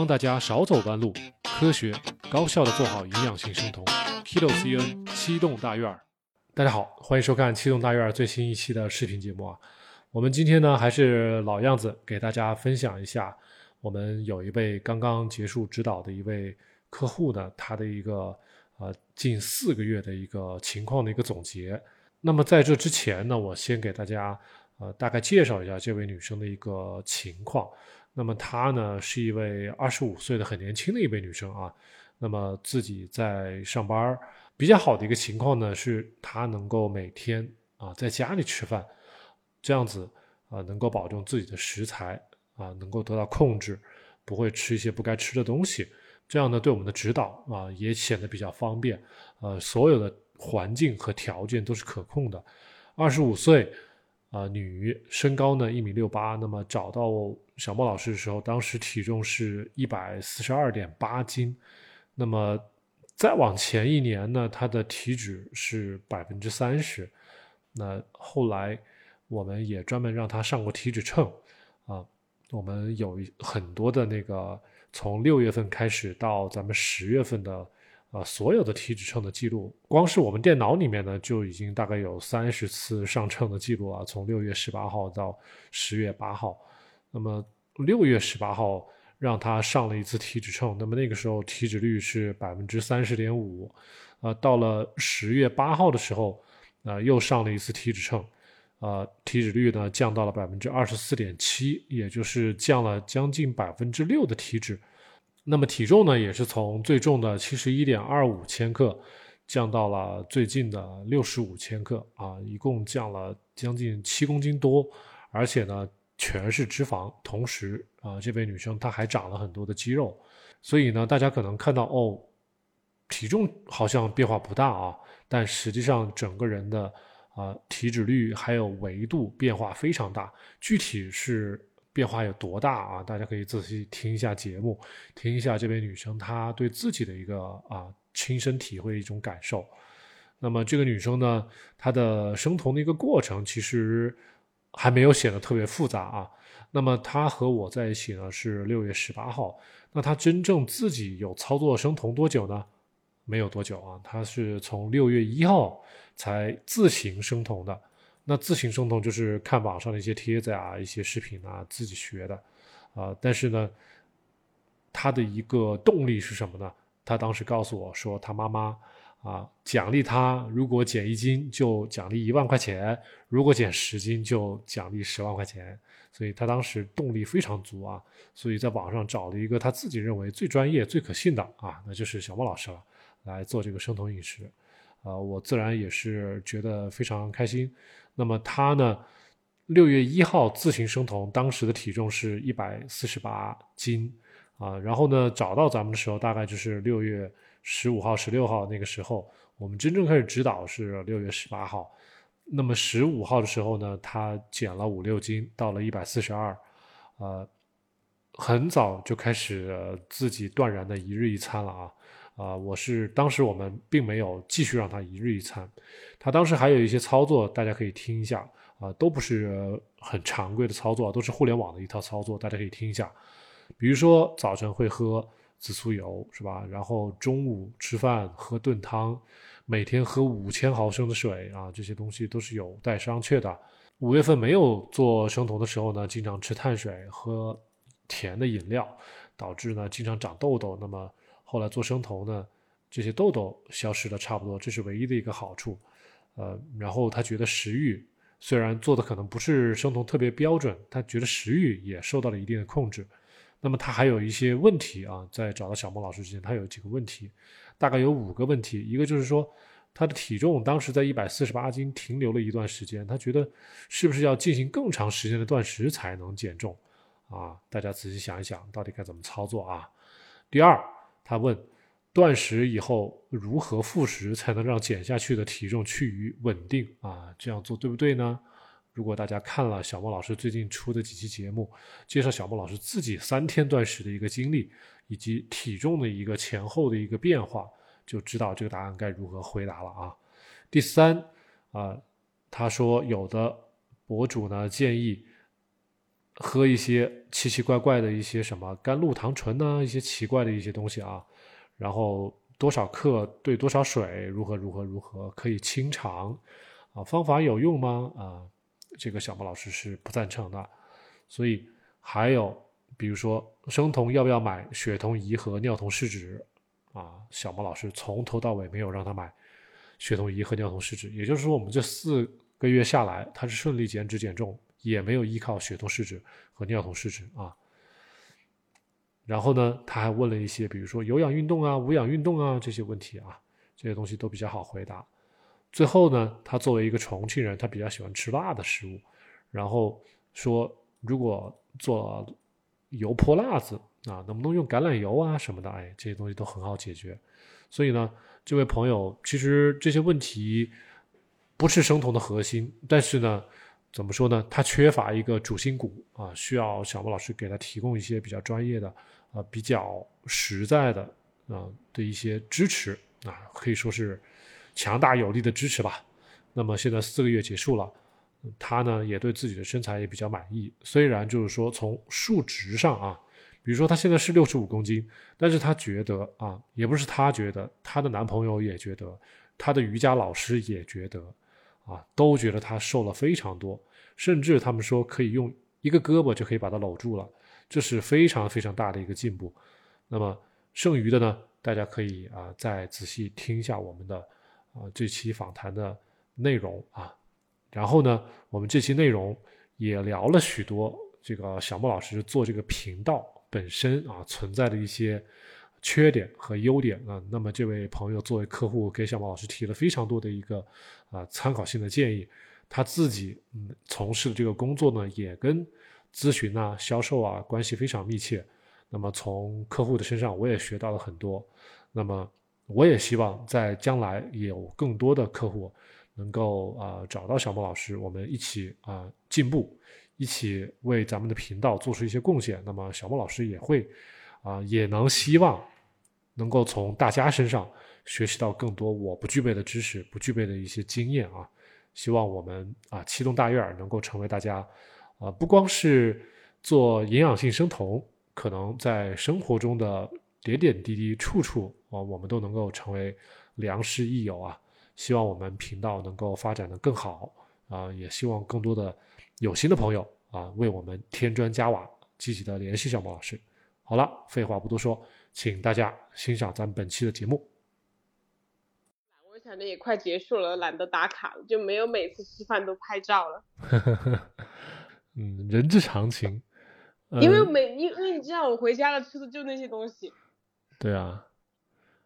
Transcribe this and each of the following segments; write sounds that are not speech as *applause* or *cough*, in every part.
帮大家少走弯路，科学高效的做好营养性生酮。Kilo CN 七栋大院儿，大家好，欢迎收看七栋大院儿最新一期的视频节目啊。我们今天呢还是老样子，给大家分享一下我们有一位刚刚结束指导的一位客户呢，他的一个呃近四个月的一个情况的一个总结。那么在这之前呢，我先给大家呃大概介绍一下这位女生的一个情况。那么她呢是一位二十五岁的很年轻的一位女生啊。那么自己在上班比较好的一个情况呢，是她能够每天啊在家里吃饭，这样子啊能够保证自己的食材啊能够得到控制，不会吃一些不该吃的东西。这样呢对我们的指导啊也显得比较方便。呃，所有的。环境和条件都是可控的。二十五岁，啊，女，身高呢一米六八。那么找到小莫老师的时候，当时体重是一百四十二点八斤。那么再往前一年呢，他的体脂是百分之三十。那后来我们也专门让他上过体脂秤啊。我们有很多的那个，从六月份开始到咱们十月份的。啊，所有的体脂秤的记录，光是我们电脑里面呢，就已经大概有三十次上秤的记录啊。从六月十八号到十月八号，那么六月十八号让他上了一次体脂秤，那么那个时候体脂率是百分之三十点五，啊，到了十月八号的时候，啊，又上了一次体脂秤，啊，体脂率呢降到了百分之二十四点七，也就是降了将近百分之六的体脂。那么体重呢，也是从最重的七十一点二五千克，降到了最近的六十五千克啊，一共降了将近七公斤多，而且呢，全是脂肪。同时啊，这位女生她还长了很多的肌肉，所以呢，大家可能看到哦，体重好像变化不大啊，但实际上整个人的啊体脂率还有维度变化非常大，具体是。变化有多大啊？大家可以仔细听一下节目，听一下这位女生她对自己的一个啊亲身体会一种感受。那么这个女生呢，她的生酮的一个过程其实还没有显得特别复杂啊。那么她和我在一起呢是六月十八号，那她真正自己有操作生酮多久呢？没有多久啊，她是从六月一号才自行生酮的。那自行生酮就是看网上的一些帖子啊、一些视频啊，自己学的，啊，但是呢，他的一个动力是什么呢？他当时告诉我说，他妈妈啊奖励他，如果减一斤就奖励一万块钱，如果减十斤就奖励十万块钱，所以他当时动力非常足啊，所以在网上找了一个他自己认为最专业、最可信的啊，那就是小莫老师了，来做这个生酮饮食，啊，我自然也是觉得非常开心。那么他呢，六月一号自行生酮，当时的体重是一百四十八斤啊。然后呢，找到咱们的时候，大概就是六月十五号、十六号那个时候，我们真正开始指导是六月十八号。那么十五号的时候呢，他减了五六斤，到了一百四十二，呃，很早就开始自己断然的一日一餐了啊。啊，我是当时我们并没有继续让他一日一餐，他当时还有一些操作，大家可以听一下啊，都不是很常规的操作，都是互联网的一套操作，大家可以听一下。比如说早晨会喝紫苏油，是吧？然后中午吃饭喝炖汤，每天喝五千毫升的水啊，这些东西都是有待商榷的。五月份没有做生酮的时候呢，经常吃碳水，喝甜的饮料，导致呢经常长痘痘。那么后来做生酮呢，这些痘痘消失的差不多，这是唯一的一个好处。呃，然后他觉得食欲虽然做的可能不是生酮特别标准，他觉得食欲也受到了一定的控制。那么他还有一些问题啊，在找到小孟老师之前，他有几个问题，大概有五个问题。一个就是说，他的体重当时在一百四十八斤停留了一段时间，他觉得是不是要进行更长时间的断食才能减重啊？大家仔细想一想，到底该怎么操作啊？第二。他问：断食以后如何复食才能让减下去的体重趋于稳定啊？这样做对不对呢？如果大家看了小莫老师最近出的几期节目，介绍小莫老师自己三天断食的一个经历，以及体重的一个前后的一个变化，就知道这个答案该如何回答了啊。第三啊，他说有的博主呢建议喝一些奇奇怪怪的一些什么甘露糖醇呐，一些奇怪的一些东西啊，然后多少克兑多少水，如何如何如何可以清肠啊？方法有用吗？啊，这个小莫老师是不赞成的。所以还有比如说生酮要不要买血酮仪和尿酮试纸啊？小莫老师从头到尾没有让他买血酮仪和尿酮试纸，也就是说我们这四个月下来，他是顺利减脂减重。也没有依靠血酮试纸和尿酮试纸啊。然后呢，他还问了一些，比如说有氧运动啊、无氧运动啊这些问题啊，这些东西都比较好回答。最后呢，他作为一个重庆人，他比较喜欢吃辣的食物，然后说如果做油泼辣子啊，能不能用橄榄油啊什么的？哎，这些东西都很好解决。所以呢，这位朋友其实这些问题不是生酮的核心，但是呢。怎么说呢？他缺乏一个主心骨啊，需要小莫老师给他提供一些比较专业的、啊比较实在的啊的一些支持啊，可以说是强大有力的支持吧。那么现在四个月结束了，他呢也对自己的身材也比较满意。虽然就是说从数值上啊，比如说他现在是六十五公斤，但是他觉得啊，也不是他觉得，她的男朋友也觉得，她的瑜伽老师也觉得。啊，都觉得他瘦了非常多，甚至他们说可以用一个胳膊就可以把他搂住了，这是非常非常大的一个进步。那么剩余的呢，大家可以啊再仔细听一下我们的啊这期访谈的内容啊。然后呢，我们这期内容也聊了许多这个小莫老师做这个频道本身啊存在的一些。缺点和优点啊，那么这位朋友作为客户给小莫老师提了非常多的一个啊参考性的建议，他自己嗯从事的这个工作呢也跟咨询啊、销售啊关系非常密切，那么从客户的身上我也学到了很多，那么我也希望在将来有更多的客户能够啊找到小莫老师，我们一起啊进步，一起为咱们的频道做出一些贡献，那么小莫老师也会。啊，也能希望能够从大家身上学习到更多我不具备的知识、不具备的一些经验啊！希望我们啊，七栋大院能够成为大家啊，不光是做营养性生酮，可能在生活中的点点滴滴、处处啊，我们都能够成为良师益友啊！希望我们频道能够发展的更好啊！也希望更多的有心的朋友啊，为我们添砖加瓦，积极的联系小莫老师。好了，废话不多说，请大家欣赏咱们本期的节目。我想着也快结束了，懒得打卡了，就没有每次吃饭都拍照了。*laughs* 嗯，人之常情。因为每因为你知道，我回家了吃的就那些东西。对啊。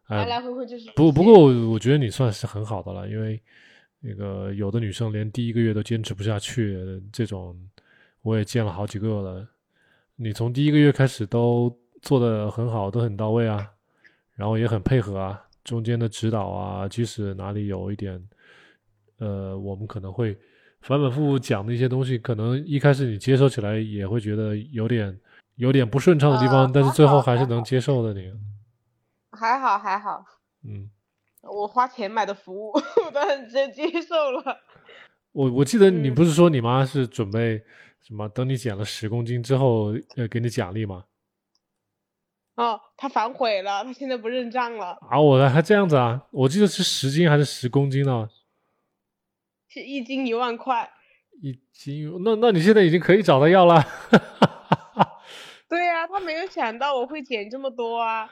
来来回回就是。不不过我我觉得你算是很好的了，因为那个有的女生连第一个月都坚持不下去，这种我也见了好几个了。你从第一个月开始都做的很好，都很到位啊，然后也很配合啊，中间的指导啊，即使哪里有一点，呃，我们可能会反反复复讲的一些东西，可能一开始你接受起来也会觉得有点有点不顺畅的地方，但是最后还是能接受的。你还好还好，嗯，我花钱买的服务，*laughs* 我都很直接接受了。我我记得你不是说你妈是准备。什么？等你减了十公斤之后，呃，给你奖励吗？哦，他反悔了，他现在不认账了。啊，我的还这样子啊？我记得是十斤还是十公斤呢？是一斤一万块。一斤？那那你现在已经可以找他要了。*laughs* 对呀，他没有想到我会减这么多啊。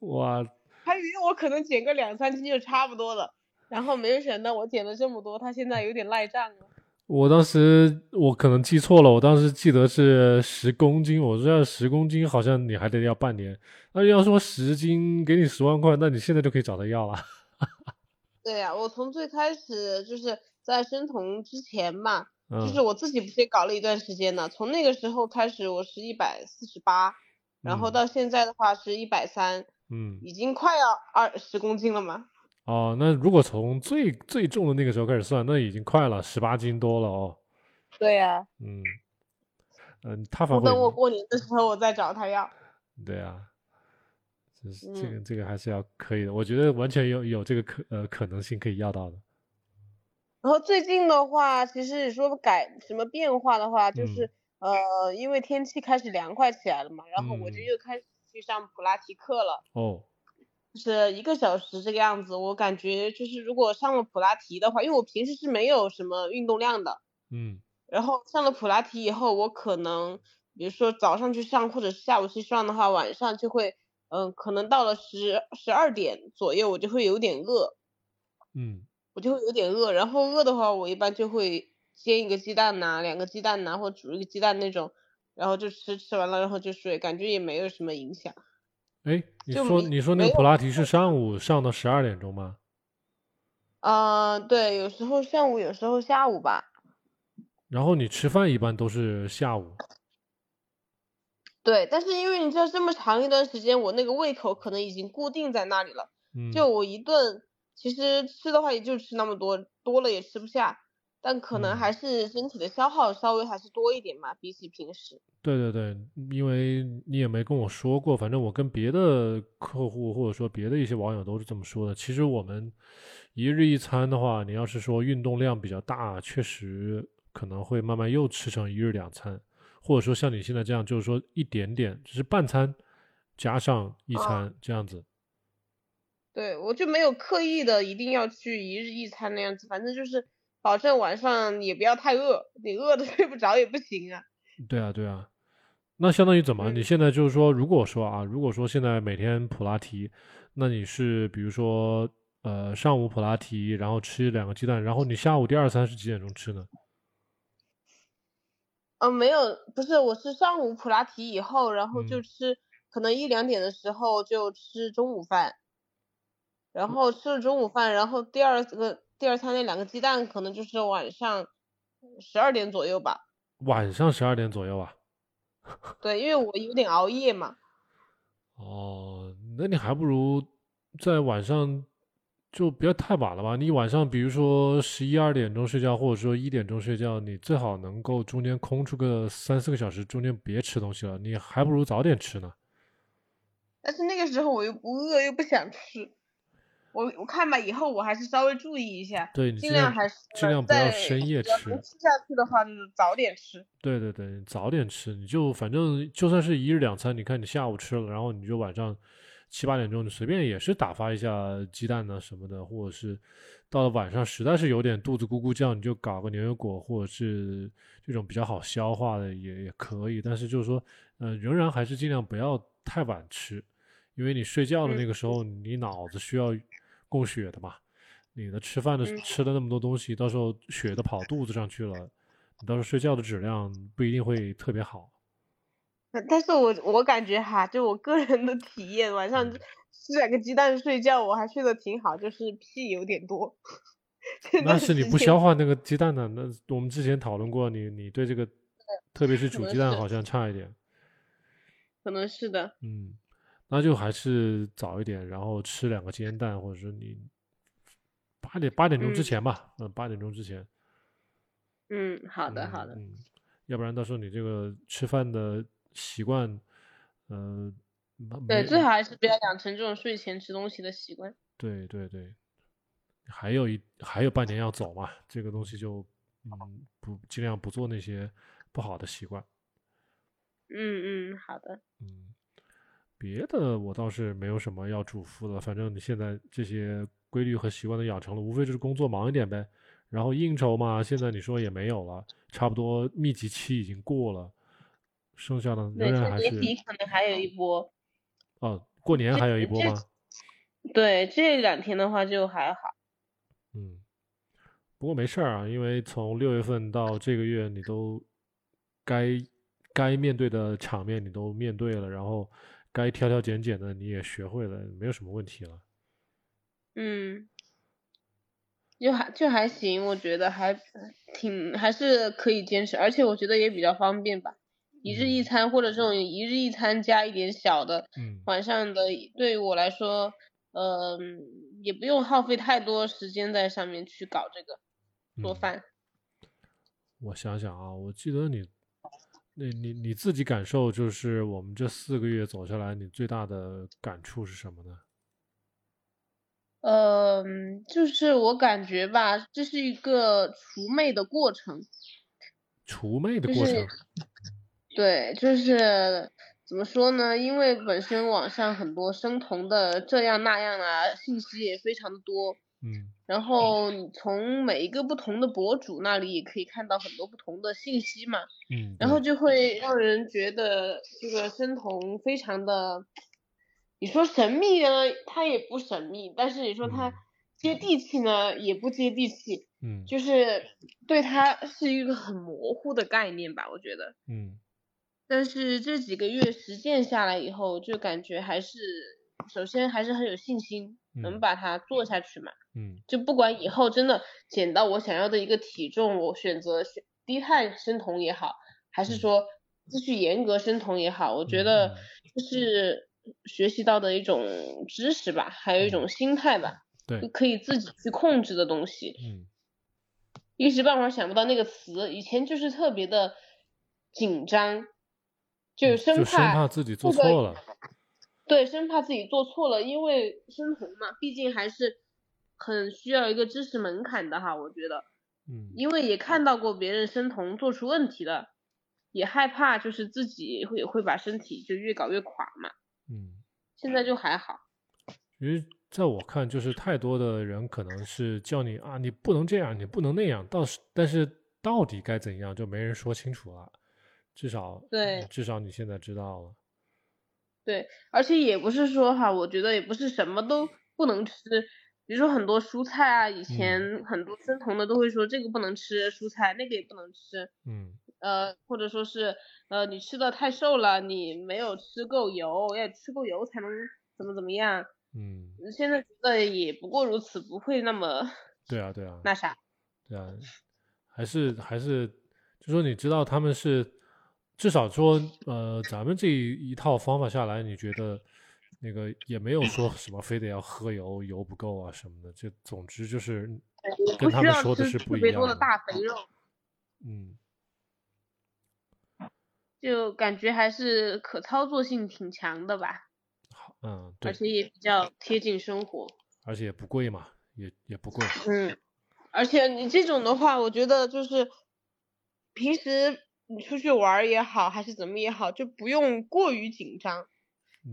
哇。他以为我可能减个两三斤就差不多了，然后没有想到我减了这么多，他现在有点赖账了。我当时我可能记错了，我当时记得是十公斤，我说要十公斤好像你还得要半年。那要说十斤给你十万块，那你现在就可以找他要了。*laughs* 对呀，我从最开始就是在生酮之前嘛，就是我自己不是也搞了一段时间呢。从那个时候开始，我是一百四十八，然后到现在的话是一百三，嗯，已经快要二十公斤了吗。哦，那如果从最最重的那个时候开始算，那已经快了十八斤多了哦。对呀。嗯。嗯，他反等我过年的时候，我再找他要。对啊。这是这个这个还是要可以的，我觉得完全有有这个可呃可能性可以要到的。然后最近的话，其实你说改什么变化的话，就是。呃，因为天气开始凉快起来了嘛，然后我就又开始去上普拉提课了。哦。就是一个小时这个样子，我感觉就是如果上了普拉提的话，因为我平时是没有什么运动量的。嗯。然后上了普拉提以后，我可能比如说早上去上，或者是下午去上的话，晚上就会，嗯，可能到了十十二点左右，我就会有点饿。嗯。我就会有点饿，然后饿的话，我一般就会煎一个鸡蛋呐，两个鸡蛋呐，或煮一个鸡蛋那种，然后就吃，吃完了然后就睡，感觉也没有什么影响。哎，你说你说那个普拉提是上午上到十二点钟吗？啊，对，有时候上午，有时候下午吧。然后你吃饭一般都是下午。对，但是因为你知道这么长一段时间，我那个胃口可能已经固定在那里了。嗯。就我一顿。其实吃的话也就吃那么多，多了也吃不下，但可能还是身体的消耗稍微还是多一点嘛，比起平时。对对对，因为你也没跟我说过，反正我跟别的客户或者说别的一些网友都是这么说的。其实我们一日一餐的话，你要是说运动量比较大，确实可能会慢慢又吃成一日两餐，或者说像你现在这样，就是说一点点，只是半餐加上一餐这样子。对，我就没有刻意的一定要去一日一餐那样子，反正就是保证晚上也不要太饿，你饿的 *laughs* 睡不着也不行啊。对啊，对啊，那相当于怎么？你现在就是说，如果说啊，如果说现在每天普拉提，那你是比如说呃上午普拉提，然后吃两个鸡蛋，然后你下午第二餐是几点钟吃呢？嗯，没有，不是，我是上午普拉提以后，然后就吃，可能一两点的时候就吃中午饭。然后吃了中午饭，然后第二个第二餐那两个鸡蛋可能就是晚上十二点左右吧。晚上十二点左右啊？*laughs* 对，因为我有点熬夜嘛。哦，那你还不如在晚上就不要太晚了吧？你晚上比如说十一二点钟睡觉，或者说一点钟睡觉，你最好能够中间空出个三四个小时，中间别吃东西了。你还不如早点吃呢。但是那个时候我又不饿，又不想吃。我我看吧，以后我还是稍微注意一下，对，尽量还是尽量不要深夜吃。吃下去的话，就是早点吃。对对对，早点吃，你就反正就算是一日两餐，你看你下午吃了，然后你就晚上七八点钟，你随便也是打发一下鸡蛋呢什么的，或者是到了晚上实在是有点肚子咕咕叫，你就搞个牛油果，或者是这种比较好消化的也也可以。但是就是说，呃，仍然还是尽量不要太晚吃，因为你睡觉的那个时候，你脑子需要。供血的嘛，你的吃饭的吃了那么多东西，到时候血都跑肚子上去了，你到时候睡觉的质量不一定会特别好。但是我我感觉哈，就我个人的体验，晚上吃两个鸡蛋睡觉，我还睡得挺好，就是屁有点多。*laughs* 那是你不消化那个鸡蛋呢？那我们之前讨论过，你你对这个，特别是煮鸡蛋好像差一点。可能是的。嗯。那就还是早一点，然后吃两个煎蛋，或者说你八点八点钟之前吧，嗯，八点钟之前。嗯，好的，好的。嗯，要不然到时候你这个吃饭的习惯，嗯，对，最好还是不要养成这种睡前吃东西的习惯。对对对，还有一还有半年要走嘛，这个东西就嗯不尽量不做那些不好的习惯。嗯嗯，好的。嗯。别的我倒是没有什么要嘱咐的，反正你现在这些规律和习惯都养成了，无非就是工作忙一点呗。然后应酬嘛，现在你说也没有了，差不多密集期已经过了，剩下的仍然还是。年底可能还有一波。哦，过年还有一波吗？对，这两天的话就还好。嗯，不过没事儿啊，因为从六月份到这个月，你都该该面对的场面你都面对了，然后。该挑挑拣拣的你也学会了，没有什么问题了。嗯，就还就还行，我觉得还挺还是可以坚持，而且我觉得也比较方便吧。一日一餐或者这种一日一餐加一点小的，晚上的对于我来说，嗯，也不用耗费太多时间在上面去搞这个做饭。我想想啊，我记得你。那你你自己感受就是我们这四个月走下来，你最大的感触是什么呢？嗯，就是我感觉吧，这是一个除魅的过程。除魅的过程。对，就是怎么说呢？因为本身网上很多生酮的这样那样啊，信息也非常的多。嗯。然后你从每一个不同的博主那里也可以看到很多不同的信息嘛。嗯。然后就会让人觉得这个生酮非常的，你说神秘呢，它也不神秘；但是你说它接地气呢，也不接地气。嗯。就是对它是一个很模糊的概念吧，我觉得。嗯。但是这几个月实践下来以后，就感觉还是，首先还是很有信心，能把它做下去嘛。嗯，就不管以后真的减到我想要的一个体重，我选择选低碳生酮也好，还是说继续严格生酮也好，我觉得就是学习到的一种知识吧，还有一种心态吧，对，可以自己去控制的东西。嗯，一时半会儿想不到那个词，以前就是特别的紧张，就生怕自己做错了。对，生怕自己做错了，因为生酮嘛，毕竟还是。很需要一个知识门槛的哈，我觉得，嗯，因为也看到过别人生酮做出问题了，也害怕就是自己会会把身体就越搞越垮嘛，嗯，现在就还好，因为在我看就是太多的人可能是叫你啊，你不能这样，你不能那样，到是但是到底该怎样就没人说清楚了，至少对，至少你现在知道了，对，而且也不是说哈，我觉得也不是什么都不能吃。比如说很多蔬菜啊，以前很多生酮的都会说这个不能吃蔬菜，那个也不能吃。嗯。呃，或者说是呃，你吃的太瘦了，你没有吃够油，要吃够油才能怎么怎么样。嗯。现在觉得也不过如此，不会那么。对啊，对啊。那啥。对啊，还是还是，就说你知道他们是，至少说呃，咱们这一套方法下来，你觉得？那个也没有说什么非得要喝油，油不够啊什么的，就总之就是跟他们说的是不一样。特别多的大肥肉。嗯。就感觉还是可操作性挺强的吧。好，嗯，对。而且也比较贴近生活。而且也不贵嘛，也也不贵。嗯。而且你这种的话，我觉得就是平时你出去玩也好，还是怎么也好，就不用过于紧张。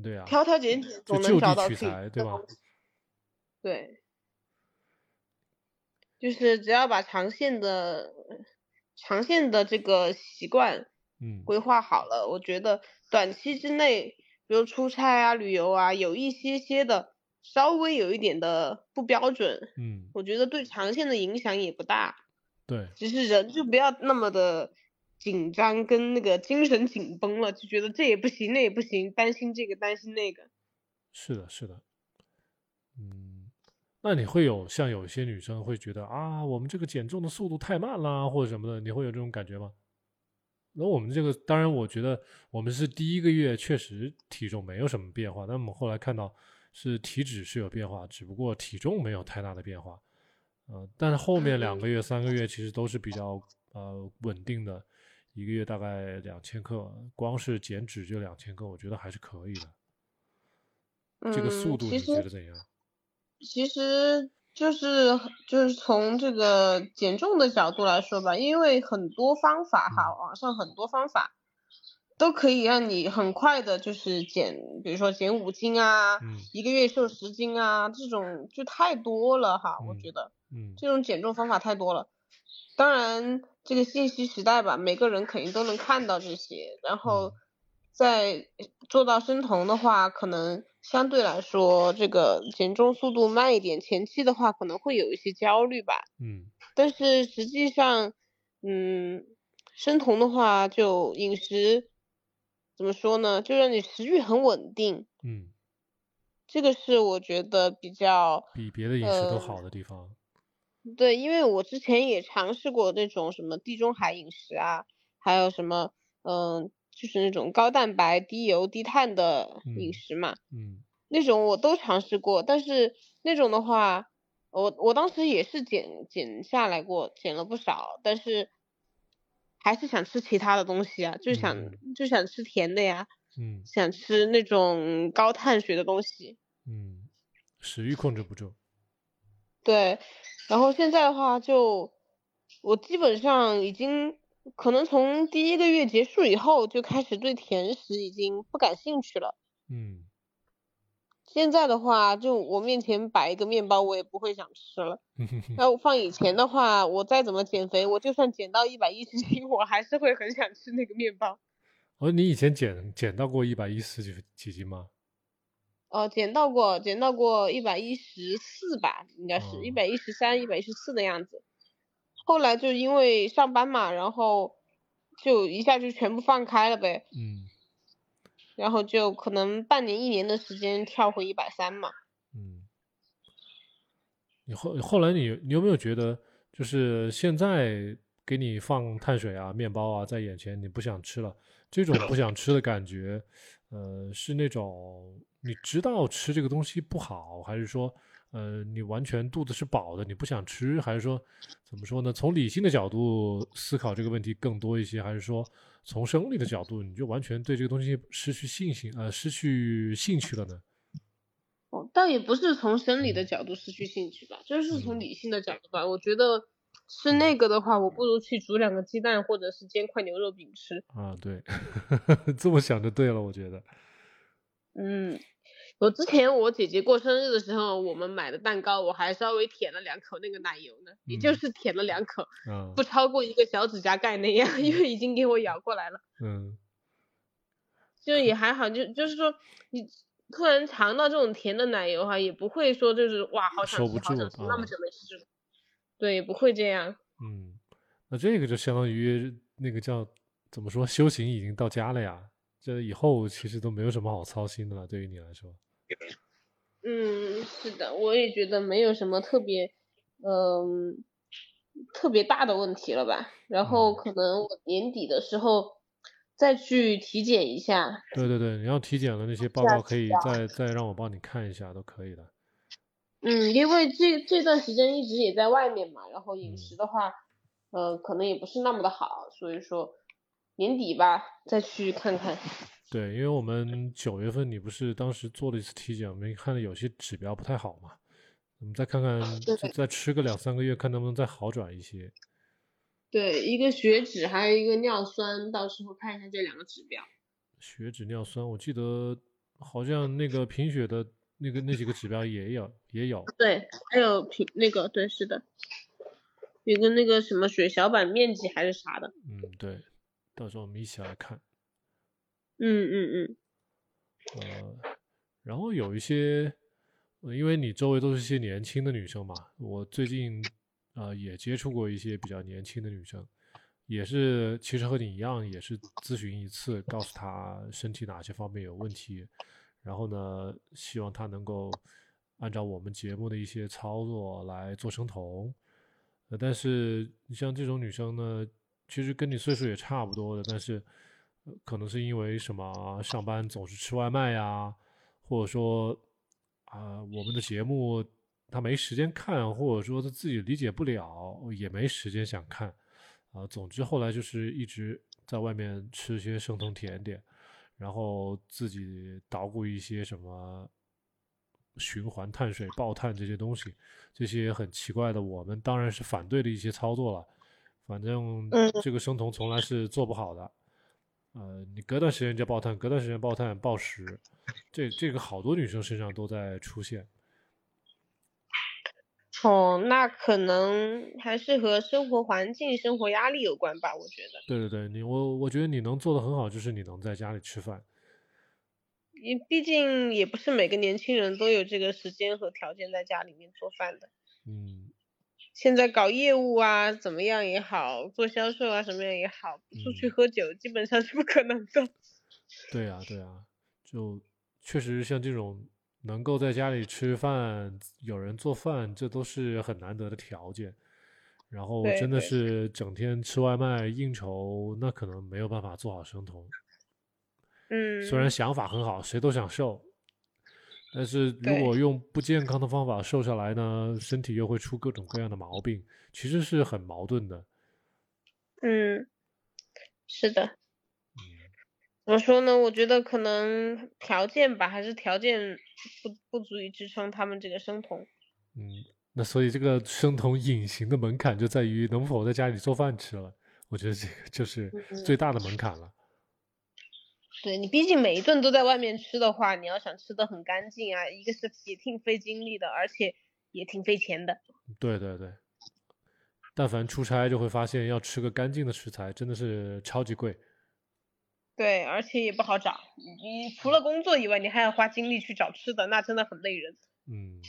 对啊，挑挑拣拣总能找到取材，对吧？对，就是只要把长线的长线的这个习惯，嗯，规划好了，我觉得短期之内，比如出差啊、旅游啊，有一些些的稍微有一点的不标准，嗯，我觉得对长线的影响也不大。对，只是人就不要那么的。紧张跟那个精神紧绷了，就觉得这也不行，那也不行，担心这个担心那个。是的，是的。嗯，那你会有像有些女生会觉得啊，我们这个减重的速度太慢啦，或者什么的，你会有这种感觉吗？那我们这个，当然，我觉得我们是第一个月确实体重没有什么变化，但我们后来看到是体脂是有变化，只不过体重没有太大的变化。呃，但是后面两个月、三个月其实都是比较呃稳定的。一个月大概两千克，光是减脂就两千克，我觉得还是可以的。这个速度你觉得怎样？其实就是就是从这个减重的角度来说吧，因为很多方法哈，网上很多方法都可以让你很快的，就是减，比如说减五斤啊，一个月瘦十斤啊，这种就太多了哈，我觉得，嗯，这种减重方法太多了。当然。这个信息时代吧，每个人肯定都能看到这些，然后在做到生酮的话，可能相对来说这个减重速度慢一点，前期的话可能会有一些焦虑吧。嗯。但是实际上，嗯，生酮的话就饮食怎么说呢？就让你食欲很稳定。嗯。这个是我觉得比较比别的饮食都好的地方。对，因为我之前也尝试过那种什么地中海饮食啊，还有什么，嗯，就是那种高蛋白、低油、低碳的饮食嘛，嗯，那种我都尝试过，但是那种的话，我我当时也是减减下来过，减了不少，但是还是想吃其他的东西啊，就想就想吃甜的呀，嗯，想吃那种高碳水的东西，嗯，食欲控制不住，对。然后现在的话，就我基本上已经可能从第一个月结束以后就开始对甜食已经不感兴趣了。嗯。现在的话，就我面前摆一个面包，我也不会想吃了。*laughs* 那放以前的话，我再怎么减肥，我就算减到一百一十斤，我还是会很想吃那个面包。哦，你以前减减到过一百一十几几斤吗？哦，捡到过，捡到过一百一十四吧，应该是一百一十三、一百一十四的样子。后来就因为上班嘛，然后就一下就全部放开了呗。嗯。然后就可能半年、一年的时间跳回一百三嘛。嗯。你后后来你你有没有觉得，就是现在给你放碳水啊、面包啊在眼前，你不想吃了？这种不想吃的感觉，呃，是那种你知道吃这个东西不好，还是说，呃，你完全肚子是饱的，你不想吃，还是说，怎么说呢？从理性的角度思考这个问题更多一些，还是说，从生理的角度，你就完全对这个东西失去信心，呃，失去兴趣了呢？哦，倒也不是从生理的角度失去兴趣吧，就是从理性的角度吧，我觉得。吃那个的话，我不如去煮两个鸡蛋，或者是煎块牛肉饼吃。啊，对，*laughs* 这么想就对了，我觉得。嗯，我之前我姐姐过生日的时候，我们买的蛋糕，我还稍微舔了两口那个奶油呢，也就是舔了两口，嗯不超过一个小指甲盖那样，因为已经给我咬过来了。嗯。就也还好，就就是说，你突然尝到这种甜的奶油哈，也不会说就是哇，好想吃，好想吃，那么久没吃。对，不会这样。嗯，那这个就相当于那个叫怎么说，修行已经到家了呀。这以后其实都没有什么好操心的了，对于你来说。嗯，是的，我也觉得没有什么特别，嗯，特别大的问题了吧。然后可能我年底的时候再去体检一下。对对对，你要体检的那些报告可以再再让我帮你看一下，都可以的。嗯，因为这这段时间一直也在外面嘛，然后饮食的话，呃，可能也不是那么的好，所以说年底吧再去看看。对，因为我们九月份你不是当时做了一次体检，我们看到有些指标不太好嘛，我们再看看，再吃个两三个月，看能不能再好转一些。对，一个血脂还有一个尿酸，到时候看一下这两个指标。血脂、尿酸，我记得好像那个贫血的。那个那几个指标也有也有，对，还有贫那个对是的，有个那个什么血小板面积还是啥的，嗯对，到时候我们一起来看，嗯嗯嗯，呃，然后有一些，因为你周围都是一些年轻的女生嘛，我最近啊也接触过一些比较年轻的女生，也是其实和你一样，也是咨询一次，告诉她身体哪些方面有问题。然后呢，希望她能够按照我们节目的一些操作来做生酮。但是你像这种女生呢，其实跟你岁数也差不多的，但是可能是因为什么上班总是吃外卖呀，或者说啊，我们的节目他没时间看，或者说他自己理解不了，也没时间想看。啊，总之后来就是一直在外面吃些生酮甜点。然后自己捣鼓一些什么循环碳水、爆碳这些东西，这些很奇怪的，我们当然是反对的一些操作了。反正这个生酮从来是做不好的。呃，你隔段时间就爆碳，隔段时间爆碳、暴食，这这个好多女生身上都在出现。哦，那可能还是和生活环境、生活压力有关吧，我觉得。对对对，你我我觉得你能做的很好，就是你能在家里吃饭。你毕竟也不是每个年轻人都有这个时间和条件在家里面做饭的。嗯。现在搞业务啊，怎么样也好，做销售啊，什么样也好，不出去喝酒基本上是不可能的。*laughs* 对啊对啊，就确实像这种。能够在家里吃饭，有人做饭，这都是很难得的条件。然后真的是整天吃外卖应酬，那可能没有办法做好生酮。嗯，虽然想法很好，谁都想瘦，但是如果用不健康的方法瘦下来呢，身体又会出各种各样的毛病，其实是很矛盾的。嗯，是的。怎么说呢？我觉得可能条件吧，还是条件不不足以支撑他们这个生酮。嗯，那所以这个生酮隐形的门槛就在于能否在家里做饭吃了。我觉得这个就是最大的门槛了。对你，毕竟每一顿都在外面吃的话，你要想吃的很干净啊，一个是也挺费精力的，而且也挺费钱的。对对对，但凡出差就会发现，要吃个干净的食材真的是超级贵。对，而且也不好找。你除了工作以外，你还要花精力去找吃的，那真的很累人。嗯。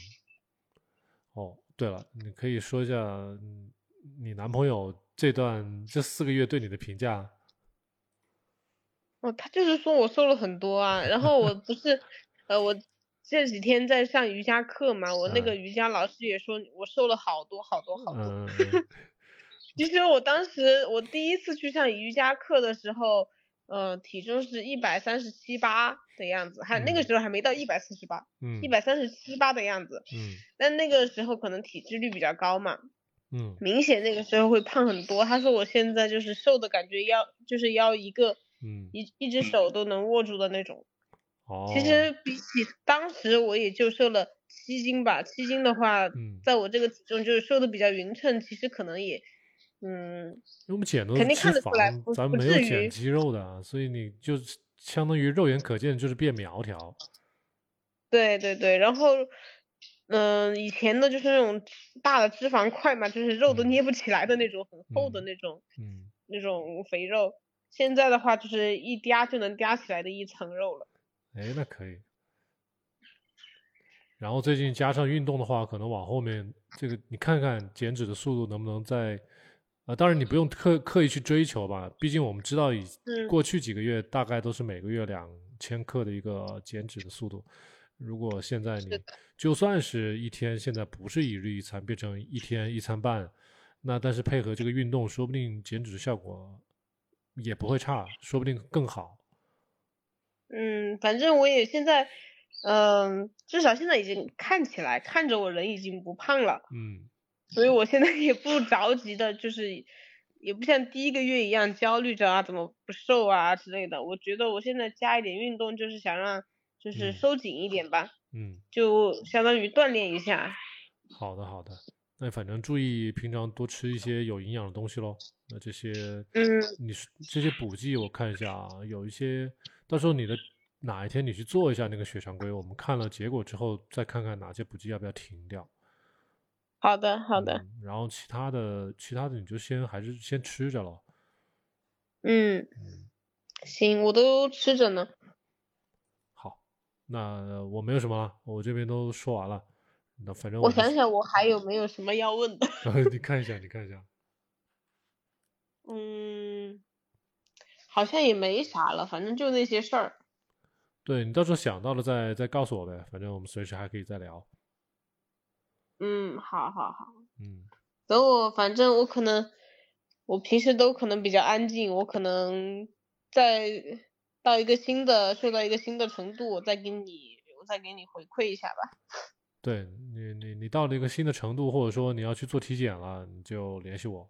哦，对了，你可以说一下你男朋友这段这四个月对你的评价。哦，他就是说我瘦了很多啊，然后我不是，*laughs* 呃，我这几天在上瑜伽课嘛，我那个瑜伽老师也说我瘦了好多好多好多。*laughs* 其实我当时我第一次去上瑜伽课的时候，呃，体重是一百三十七八的样子，还那个时候还没到一百四十八，嗯，一百三十七八的样子，嗯，但那个时候可能体脂率比较高嘛，嗯，明显那个时候会胖很多。他说我现在就是瘦的感觉要就是要一个。嗯，一一只手都能握住的那种。哦。其实比起当时我也就瘦了七斤吧，七斤的话，在我这个体重就是瘦的比较匀称，其实可能也，嗯。因为我们减的肯定看得出来，咱们没有减肌肉的，所以你就相当于肉眼可见就是变苗条。对对对，然后，嗯，以前的就是那种大的脂肪块嘛，就是肉都捏不起来的那种很厚的那种，嗯，那种肥肉。现在的话就是一嗲就能嗲起来的一层肉了，哎，那可以。然后最近加上运动的话，可能往后面这个你看看减脂的速度能不能再，呃，当然你不用刻刻意去追求吧，毕竟我们知道以过去几个月大概都是每个月两千克的一个减脂的速度。如果现在你就算是一天现在不是一日一餐，变成一天一餐半，那但是配合这个运动，说不定减脂效果。也不会差，说不定更好。嗯，反正我也现在，嗯，至少现在已经看起来，看着我人已经不胖了。嗯。所以我现在也不着急的，就是也不像第一个月一样焦虑着啊，怎么不瘦啊之类的。我觉得我现在加一点运动，就是想让就是收紧一点吧。嗯。就相当于锻炼一下。好的，好的。那反正注意平常多吃一些有营养的东西喽。那这些，嗯，你这些补剂我看一下啊，有一些，到时候你的哪一天你去做一下那个血常规，我们看了结果之后再看看哪些补剂要不要停掉。好的，好的。然后其他的，其他的你就先还是先吃着了。嗯，行，我都吃着呢。好，那我没有什么了，我这边都说完了。那反正我想想，我还有没有什么要问的？*laughs* 你看一下，你看一下。*laughs* 嗯，好像也没啥了，反正就那些事儿。对你到时候想到了再再告诉我呗，反正我们随时还可以再聊。嗯，好好好。嗯。等我，反正我可能，我平时都可能比较安静，我可能再到一个新的，睡到一个新的程度，我再给你，我再给你回馈一下吧。对你，你你到了一个新的程度，或者说你要去做体检了，你就联系我。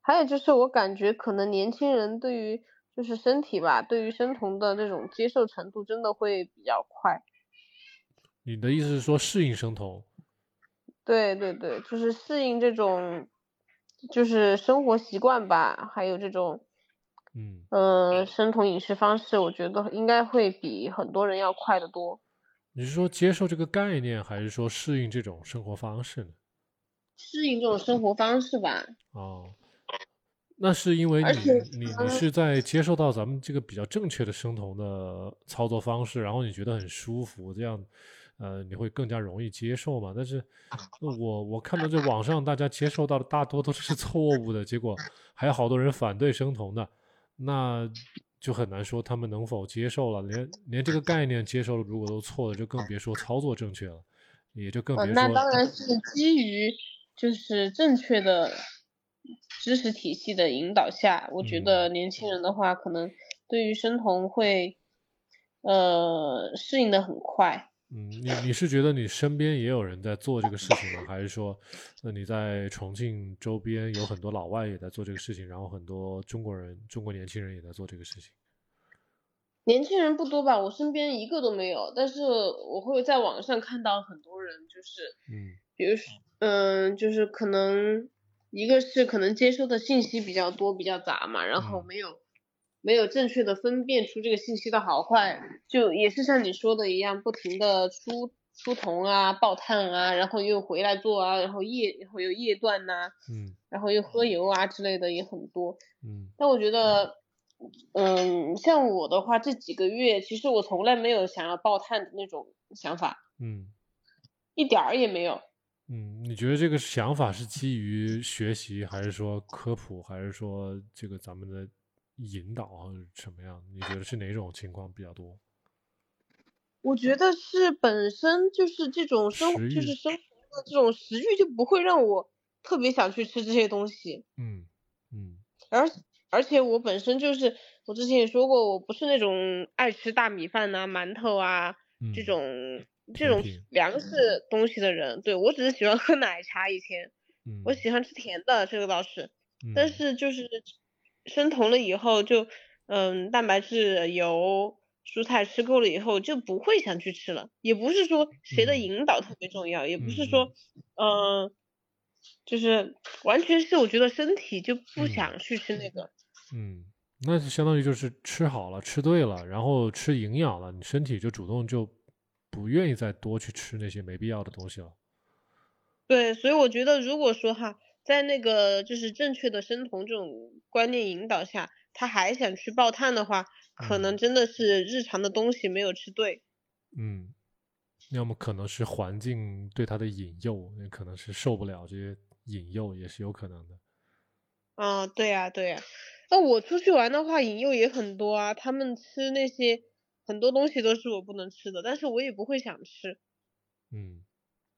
还有就是，我感觉可能年轻人对于就是身体吧，对于生酮的那种接受程度真的会比较快。你的意思是说适应生酮？对对对，就是适应这种，就是生活习惯吧，还有这种，嗯呃，生酮饮食方式，我觉得应该会比很多人要快得多。你是说接受这个概念，还是说适应这种生活方式呢？适应这种生活方式吧。哦。那是因为你你你是在接受到咱们这个比较正确的生酮的操作方式，然后你觉得很舒服，这样，呃，你会更加容易接受嘛？但是，我我看到这网上大家接受到的大多都是错误的，结果还有好多人反对生酮的，那就很难说他们能否接受了。连连这个概念接受了，如果都错了，就更别说操作正确了，也就更别说。那当然是基于就是正确的。知识体系的引导下，我觉得年轻人的话，可能对于生酮会，呃，适应的很快。嗯，你你是觉得你身边也有人在做这个事情吗？还是说，那你在重庆周边有很多老外也在做这个事情，然后很多中国人、中国年轻人也在做这个事情？年轻人不多吧，我身边一个都没有。但是我会在网上看到很多人，就是，嗯，比如说，嗯，就是可能。一个是可能接收的信息比较多比较杂嘛，然后没有没有正确的分辨出这个信息的好坏，就也是像你说的一样，不停的出出铜啊、爆碳啊，然后又回来做啊，然后夜然后又夜断呐，嗯，然后又喝油啊之类的也很多，嗯，但我觉得，嗯，像我的话，这几个月其实我从来没有想要爆碳的那种想法，嗯，一点儿也没有。嗯，你觉得这个想法是基于学习，还是说科普，还是说这个咱们的引导什么样？你觉得是哪种情况比较多？我觉得是本身就是这种生，就是生活的这种食欲就不会让我特别想去吃这些东西。嗯嗯。而而且我本身就是，我之前也说过，我不是那种爱吃大米饭呐、馒头啊这种。这种粮食东西的人，对我只是喜欢喝奶茶。以前，我喜欢吃甜的，这个倒是。但是就是生酮了以后，就嗯，蛋白质、油、蔬菜吃够了以后，就不会想去吃了。也不是说谁的引导特别重要，也不是说嗯，就是完全是我觉得身体就不想去吃那个。嗯，那就相当于就是吃好了，吃对了，然后吃营养了，你身体就主动就。不愿意再多去吃那些没必要的东西了。对，所以我觉得，如果说哈，在那个就是正确的生酮这种观念引导下，他还想去爆碳的话，可能真的是日常的东西没有吃对。嗯，要么可能是环境对他的引诱，也可能是受不了这些引诱，也是有可能的。啊，对呀，对呀。那我出去玩的话，引诱也很多啊，他们吃那些。很多东西都是我不能吃的，但是我也不会想吃。嗯，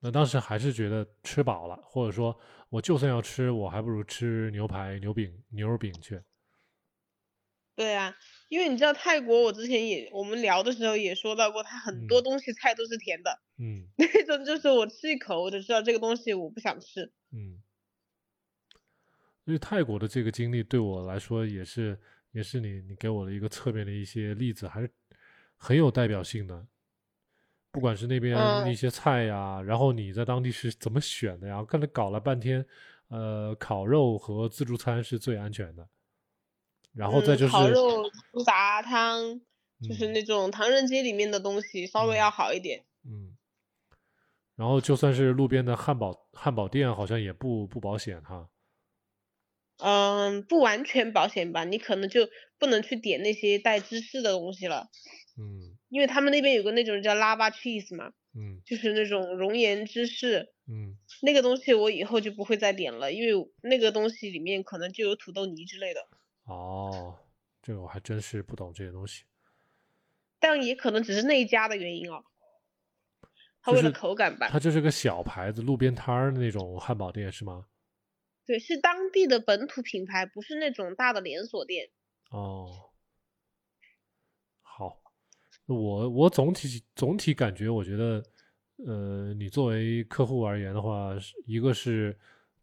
那当时还是觉得吃饱了，或者说我就算要吃，我还不如吃牛排、牛饼、牛肉饼去。对啊，因为你知道泰国，我之前也我们聊的时候也说到过，它很多东西菜都是甜的。嗯。*laughs* 那种就是我吃一口我就知道这个东西我不想吃。嗯。因为泰国的这个经历对我来说也是，也是你你给我的一个侧面的一些例子，还是。很有代表性的，不管是那边一些菜呀，然后你在当地是怎么选的呀？刚才搞了半天，呃，烤肉和自助餐是最安全的，然后再就是烤肉、猪杂汤，就是那种唐人街里面的东西，稍微要好一点。嗯，然后就算是路边的汉堡汉堡店，好像也不不保险哈。嗯，不完全保险吧，你可能就不能去点那些带芝士的东西了。嗯，因为他们那边有个那种叫 lava cheese 嘛，嗯，就是那种熔岩芝士，嗯，那个东西我以后就不会再点了，因为那个东西里面可能就有土豆泥之类的。哦，这个我还真是不懂这些东西。但也可能只是那一家的原因哦，他为了口感吧。它就是个小牌子，路边摊儿那种汉堡店是吗？对，是当地的本土品牌，不是那种大的连锁店。哦，好，我我总体总体感觉，我觉得，呃，你作为客户而言的话，一个是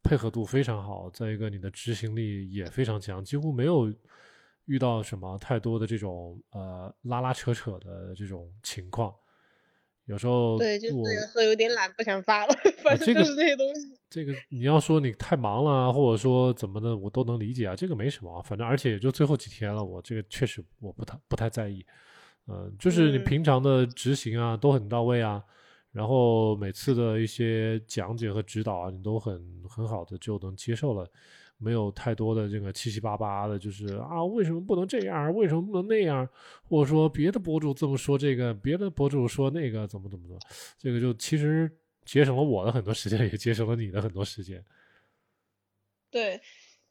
配合度非常好，再一个你的执行力也非常强，几乎没有遇到什么太多的这种呃拉拉扯扯的这种情况。有时候对，就是有时候有点懒，不想发了，反正就是这些东西。这个你要说你太忙了，或者说怎么的，我都能理解啊，这个没什么，反正而且也就最后几天了，我这个确实我不太不太在意，嗯，就是你平常的执行啊都很到位啊，然后每次的一些讲解和指导啊，你都很很好的就能接受了。没有太多的这个七七八八的，就是啊，为什么不能这样？为什么不能那样？或者说别的博主这么说这个，别的博主说那个，怎么怎么的？这个就其实节省了我的很多时间，也节省了你的很多时间。对，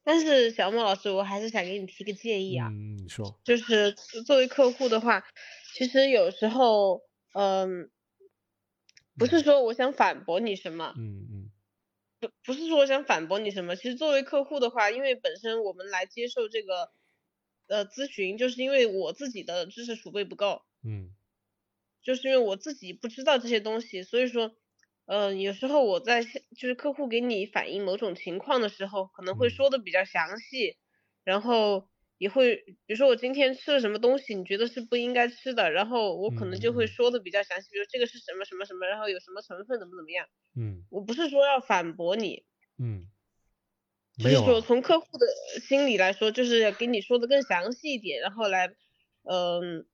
但是小莫老师，我还是想给你提个建议啊。嗯，你说。就是作为客户的话，其实有时候，嗯，不是说我想反驳你什么。嗯嗯。不不是说我想反驳你什么，其实作为客户的话，因为本身我们来接受这个呃咨询，就是因为我自己的知识储备不够，嗯，就是因为我自己不知道这些东西，所以说，嗯，有时候我在就是客户给你反映某种情况的时候，可能会说的比较详细，然后。也会，比如说我今天吃了什么东西，你觉得是不应该吃的，然后我可能就会说的比较详细，比如这个是什么什么什么，然后有什么成分怎么怎么样。嗯，我不是说要反驳你。嗯，就是说从客户的心理来说，就是给你说的更详细一点，然后来，嗯，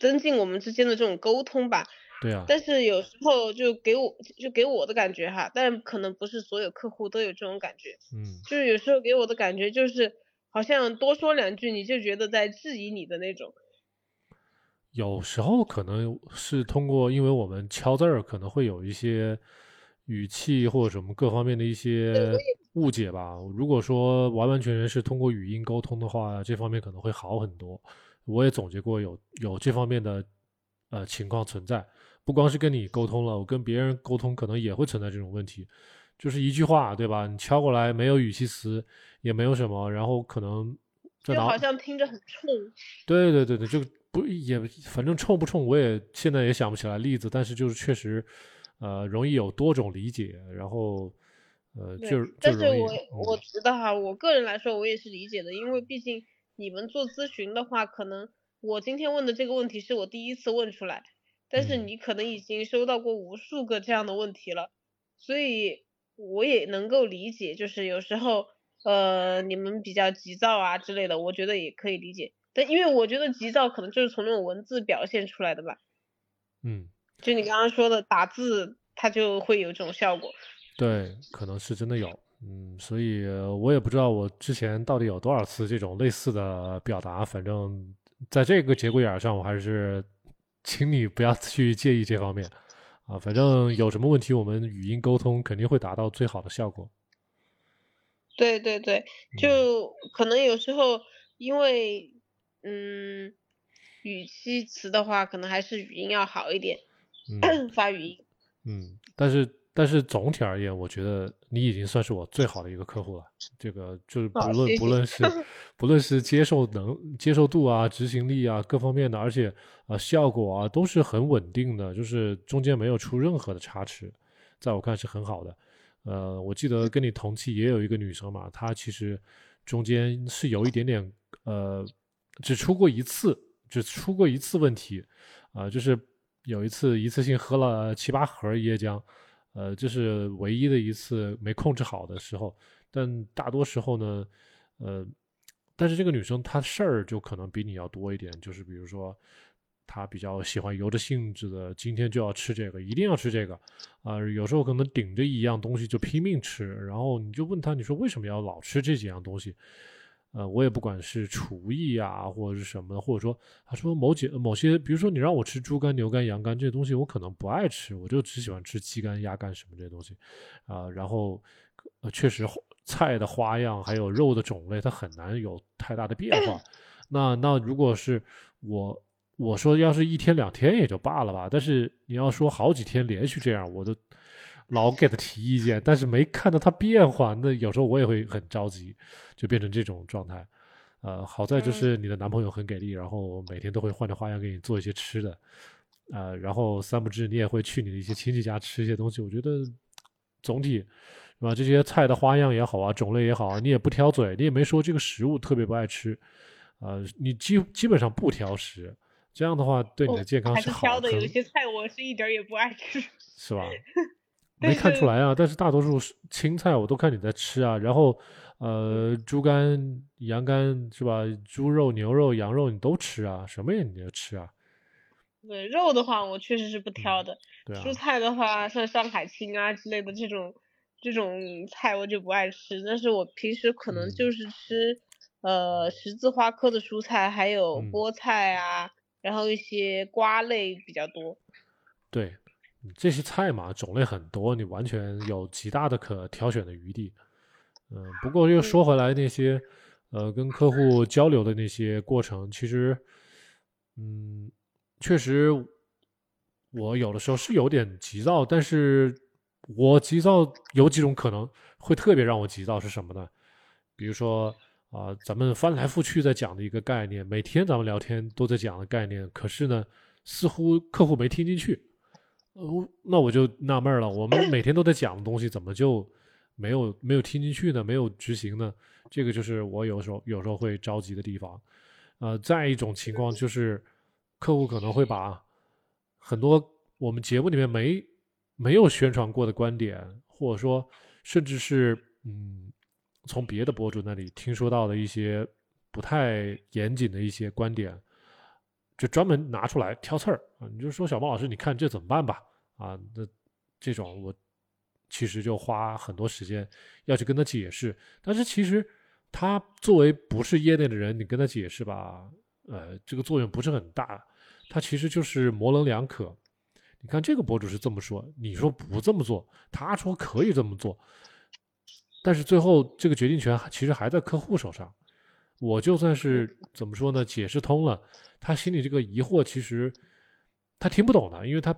增进我们之间的这种沟通吧。对啊。但是有时候就给我就给我的感觉哈，但可能不是所有客户都有这种感觉。嗯。就是有时候给我的感觉就是，好像多说两句你就觉得在质疑你的那种。有时候可能是通过，因为我们敲字儿可能会有一些语气或者什么各方面的一些误解吧。如果说完完全全是通过语音沟通的话，这方面可能会好很多。我也总结过有有这方面的呃情况存在，不光是跟你沟通了，我跟别人沟通可能也会存在这种问题，就是一句话对吧？你敲过来没有语气词，也没有什么，然后可能就好像听着很冲。对对对对，就。不也反正冲不冲，我也现在也想不起来例子，但是就是确实，呃，容易有多种理解，然后，呃，就但是我我觉得哈，我个人来说，我也是理解的，因为毕竟你们做咨询的话，可能我今天问的这个问题是我第一次问出来，但是你可能已经收到过无数个这样的问题了，所以我也能够理解，就是有时候呃你们比较急躁啊之类的，我觉得也可以理解。但因为我觉得急躁可能就是从那种文字表现出来的吧，嗯，就你刚刚说的打字，它就会有这种效果。对，可能是真的有，嗯，所以我也不知道我之前到底有多少次这种类似的表达，反正在这个节骨眼上，我还是请你不要 *laughs* 去介意这方面啊，反正有什么问题，我们语音沟通肯定会达到最好的效果。对对对，就可能有时候因为。嗯，语气词的话，可能还是语音要好一点，发语音。嗯，但是但是总体而言，我觉得你已经算是我最好的一个客户了。这个就是不论不论是不论是接受能接受度啊、执行力啊各方面的，而且啊效果啊都是很稳定的，就是中间没有出任何的差池，在我看是很好的。呃，我记得跟你同期也有一个女生嘛，她其实中间是有一点点呃。只出过一次，只出过一次问题，啊，就是有一次一次性喝了七八盒椰浆，呃，这是唯一的一次没控制好的时候。但大多时候呢，呃，但是这个女生她事儿就可能比你要多一点，就是比如说她比较喜欢由着性子的，今天就要吃这个，一定要吃这个，啊，有时候可能顶着一样东西就拼命吃，然后你就问她，你说为什么要老吃这几样东西？呃，我也不管是厨艺啊，或者是什么，或者说他说某几某些，比如说你让我吃猪肝、牛肝、羊肝这些东西，我可能不爱吃，我就只喜欢吃鸡肝、鸭肝什么这些东西，啊，然后呃，确实菜的花样还有肉的种类，它很难有太大的变化。*clears throat* 那那如果是我我说要是一天两天也就罢了吧，但是你要说好几天连续这样，我都。老给他提意见，但是没看到他变化，那有时候我也会很着急，就变成这种状态。呃，好在就是你的男朋友很给力，然后每天都会换着花样给你做一些吃的，呃，然后三不知你也会去你的一些亲戚家吃一些东西。我觉得总体是吧，这些菜的花样也好啊，种类也好啊，你也不挑嘴，你也没说这个食物特别不爱吃，呃，你基基本上不挑食，这样的话对你的健康是好。挑的有些菜我是一点也不爱吃，是吧？*laughs* 没看出来啊，但是大多数青菜我都看你在吃啊。然后，呃，猪肝、羊肝是吧？猪肉、牛肉、羊肉你都吃啊？什么也你要吃啊？对肉的话，我确实是不挑的。对啊。蔬菜的话，像上海青啊之类的这种这种菜我就不爱吃。但是我平时可能就是吃呃十字花科的蔬菜，还有菠菜啊，然后一些瓜类比较多。对。这些菜嘛，种类很多，你完全有极大的可挑选的余地。嗯，不过又说回来，那些呃跟客户交流的那些过程，其实，嗯，确实，我有的时候是有点急躁，但是我急躁有几种可能会特别让我急躁是什么呢？比如说啊，咱们翻来覆去在讲的一个概念，每天咱们聊天都在讲的概念，可是呢，似乎客户没听进去。哦，那我就纳闷了，我们每天都在讲的东西，怎么就没有没有听进去呢？没有执行呢？这个就是我有时候有时候会着急的地方。呃，再一种情况就是，客户可能会把很多我们节目里面没没有宣传过的观点，或者说甚至是嗯从别的博主那里听说到的一些不太严谨的一些观点，就专门拿出来挑刺儿啊！你就说小猫老师，你看这怎么办吧？啊，那这种我其实就花很多时间要去跟他解释，但是其实他作为不是业内的人，你跟他解释吧，呃，这个作用不是很大，他其实就是模棱两可。你看这个博主是这么说，你说不这么做，他说可以这么做，但是最后这个决定权其实还在客户手上。我就算是怎么说呢，解释通了，他心里这个疑惑其实他听不懂的，因为他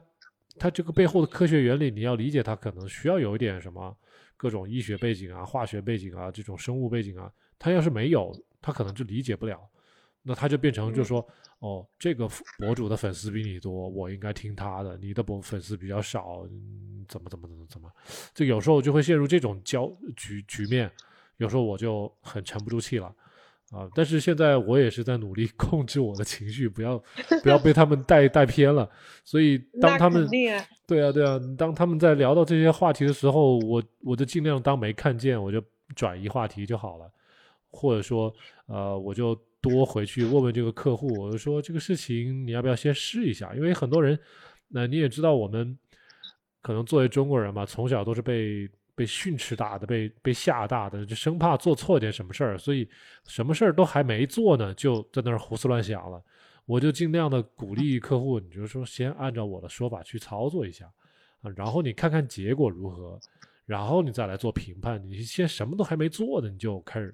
他这个背后的科学原理你要理解，他可能需要有一点什么各种医学背景啊、化学背景啊、这种生物背景啊，他要是没有，他可能就理解不了。那他就变成就说。哦，这个博主的粉丝比你多，我应该听他的。你的博粉丝比较少，怎么怎么怎么怎么，就有时候就会陷入这种交局局面。有时候我就很沉不住气了啊！但是现在我也是在努力 *laughs* 控制我的情绪，不要不要被他们带带偏了。所以 *laughs* 当他们对啊对啊，当他们在聊到这些话题的时候，我我就尽量当没看见，我就转移话题就好了，或者说呃我就。多回去问问这个客户，我就说这个事情你要不要先试一下？因为很多人，那你也知道，我们可能作为中国人嘛，从小都是被被训斥大的，被被吓大的，就生怕做错点什么事儿，所以什么事儿都还没做呢，就在那儿胡思乱想了。我就尽量的鼓励 *laughs* 客户，你就说先按照我的说法去操作一下啊，然后你看看结果如何，然后你再来做评判。你先什么都还没做呢，你就开始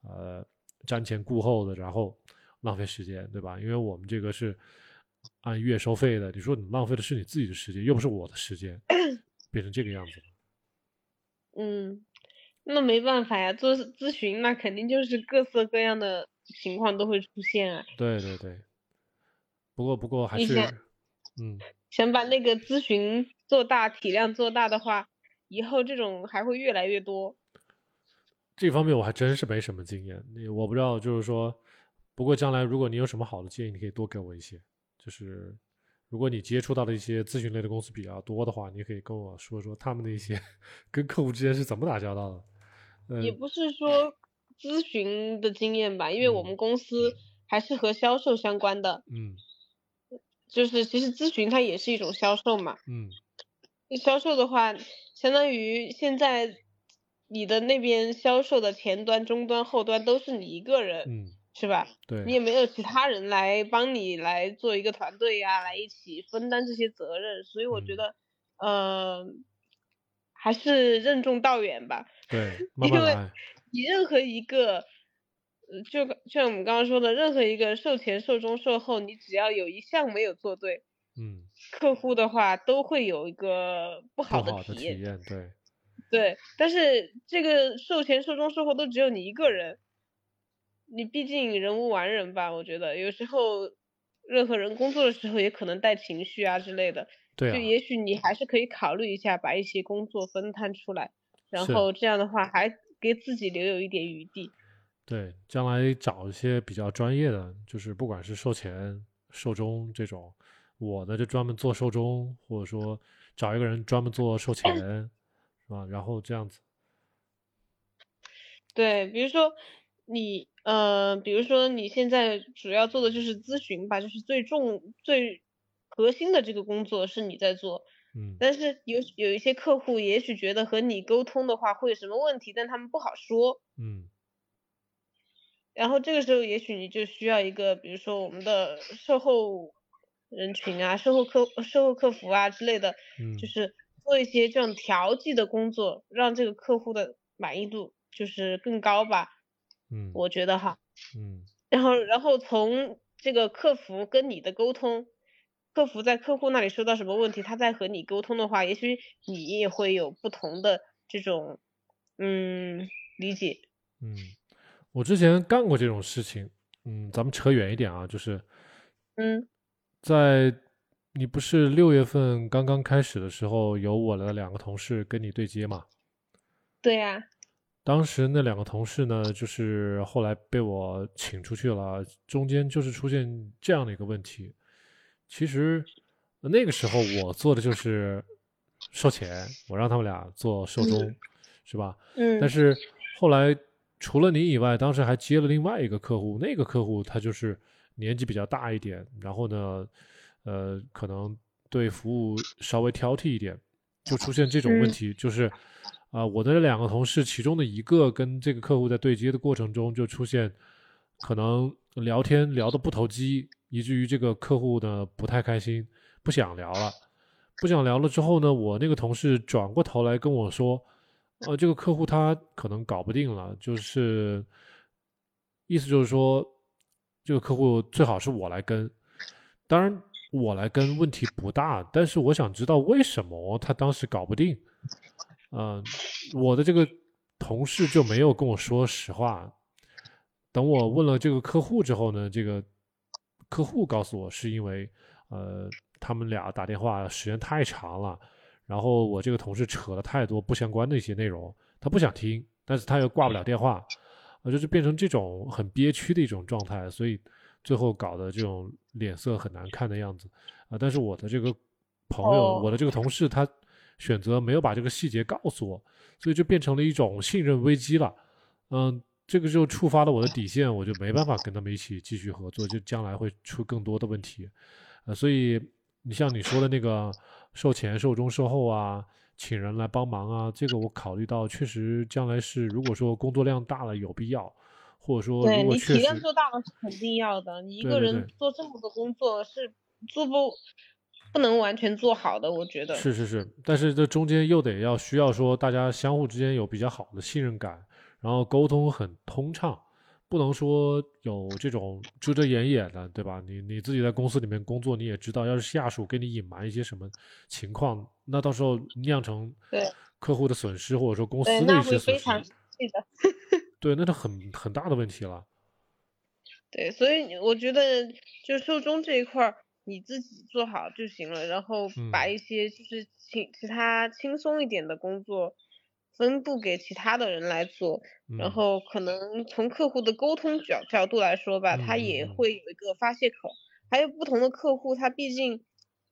呃。瞻前顾后的，然后浪费时间，对吧？因为我们这个是按月收费的，你说你浪费的是你自己的时间，又不是我的时间，*coughs* 变成这个样子。嗯，那没办法呀，做咨询那肯定就是各色各样的情况都会出现啊。对对对，不过不过还是，嗯，想把那个咨询做大，体量做大的话，以后这种还会越来越多。这方面我还真是没什么经验，你我不知道，就是说，不过将来如果你有什么好的建议，你可以多给我一些。就是如果你接触到的一些咨询类的公司比较多的话，你可以跟我说说他们的一些跟客户之间是怎么打交道的。也不是说咨询的经验吧，因为我们公司还是和销售相关的。嗯。就是其实咨询它也是一种销售嘛。嗯。销售的话，相当于现在。你的那边销售的前端、中端、后端都是你一个人，嗯，是吧？对，你也没有其他人来帮你来做一个团队呀，来一起分担这些责任，所以我觉得，呃，还是任重道远吧。对，因为你任何一个，就就像我们刚刚说的，任何一个售前、售中、售后，你只要有一项没有做对，嗯，客户的话都会有一个不好的体验体验，对。对，但是这个售前、售中、售后都只有你一个人，你毕竟人无完人吧？我觉得有时候任何人工作的时候也可能带情绪啊之类的，对，就也许你还是可以考虑一下，把一些工作分摊出来，然后这样的话还给自己留有一点余地。对，将来找一些比较专业的，就是不管是售前、售中这种，我呢就专门做售中，或者说找一个人专门做售前。*laughs* 是吧，然后这样子，对，比如说你，呃，比如说你现在主要做的就是咨询吧，就是最重、最核心的这个工作是你在做，嗯，但是有有一些客户也许觉得和你沟通的话会有什么问题，但他们不好说，嗯，然后这个时候也许你就需要一个，比如说我们的售后人群啊，售后客售后客服啊之类的，嗯，就是。做一些这种调剂的工作，让这个客户的满意度就是更高吧。嗯，我觉得哈。嗯。然后，然后从这个客服跟你的沟通，客服在客户那里收到什么问题，他在和你沟通的话，也许你也会有不同的这种嗯理解。嗯，我之前干过这种事情。嗯，咱们扯远一点啊，就是嗯，在。你不是六月份刚刚开始的时候，有我的两个同事跟你对接嘛？对呀。当时那两个同事呢，就是后来被我请出去了，中间就是出现这样的一个问题。其实那个时候我做的就是售前，我让他们俩做售中，是吧？嗯。但是后来除了你以外，当时还接了另外一个客户，那个客户他就是年纪比较大一点，然后呢，呃，可能对服务稍微挑剔一点，就出现这种问题，就是啊，我的两个同事其中的一个跟这个客户在对接的过程中就出现可能聊天聊得不投机，以至于这个客户呢不太开心，不想聊了。不想聊了之后呢，我那个同事转过头来跟我说：“呃，这个客户他可能搞不定了，就是意思就是说，这个客户最好是我来跟。当然，我来跟问题不大，但是我想知道为什么他当时搞不定。嗯，我的这个同事就没有跟我说实话。等我问了这个客户之后呢，这个客户告诉我是因为呃。”他们俩打电话时间太长了，然后我这个同事扯了太多不相关的一些内容，他不想听，但是他又挂不了电话，啊，就是变成这种很憋屈的一种状态，所以最后搞得这种脸色很难看的样子，啊，但是我的这个朋友，我的这个同事，他选择没有把这个细节告诉我，所以就变成了一种信任危机了，嗯，这个就触发了我的底线，我就没办法跟他们一起继续合作，就将来会出更多的问题，呃，所以。你像你说的那个售前、售中、售后啊，请人来帮忙啊，这个我考虑到确实将来是，如果说工作量大了有必要，或者说对你体量做大了是肯定要的，你一个人做这么多工作是做不不能完全做好的，我觉得是是是，但是这中间又得要需要说大家相互之间有比较好的信任感，然后沟通很通畅。不能说有这种遮遮掩掩的，对吧？你你自己在公司里面工作，你也知道，要是下属给你隐瞒一些什么情况，那到时候酿成对客户的损失，或者说公司的一些损失，*laughs* *laughs* 对，那就很很大的问题了。对，所以我觉得就售中这一块儿，你自己做好就行了，然后把一些就是其其他轻松一点的工作。分布给其他的人来做，然后可能从客户的沟通角角度来说吧，他也会有一个发泄口。还有不同的客户，他毕竟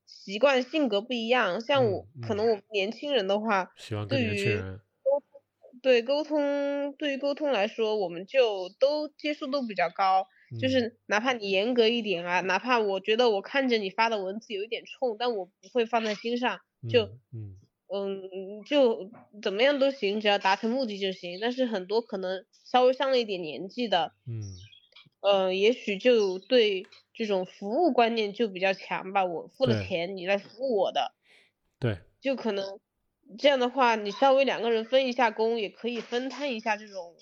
习惯性格不一样。像我，可能我们年轻人的话，对于沟通，对沟通，对于沟通来说，我们就都接受度比较高。就是哪怕你严格一点啊，哪怕我觉得我看着你发的文字有一点冲，但我不会放在心上。就嗯。嗯，就怎么样都行，只要达成目的就行。但是很多可能稍微上了一点年纪的，嗯，呃，也许就对这种服务观念就比较强吧。我付了钱，你来服务我的，对，就可能这样的话，你稍微两个人分一下工，也可以分摊一下这种，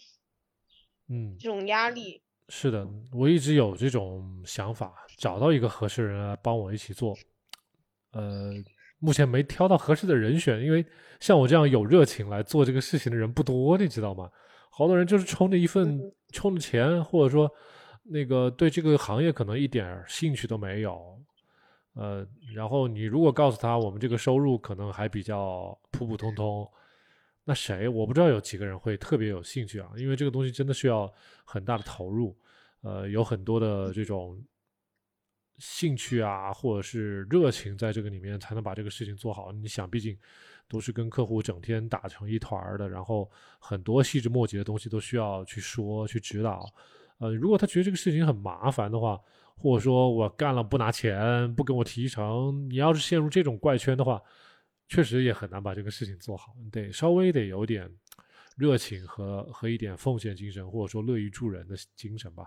嗯，这种压力。是的，我一直有这种想法，找到一个合适人来帮我一起做，呃。目前没挑到合适的人选，因为像我这样有热情来做这个事情的人不多，你知道吗？好多人就是冲着一份冲着钱，或者说那个对这个行业可能一点兴趣都没有。呃，然后你如果告诉他我们这个收入可能还比较普普通通，那谁我不知道有几个人会特别有兴趣啊？因为这个东西真的需要很大的投入，呃，有很多的这种。兴趣啊，或者是热情，在这个里面才能把这个事情做好。你想，毕竟都是跟客户整天打成一团的，然后很多细枝末节的东西都需要去说、去指导。呃，如果他觉得这个事情很麻烦的话，或者说我干了不拿钱、不给我提成，你要是陷入这种怪圈的话，确实也很难把这个事情做好。得稍微得有点热情和和一点奉献精神，或者说乐于助人的精神吧。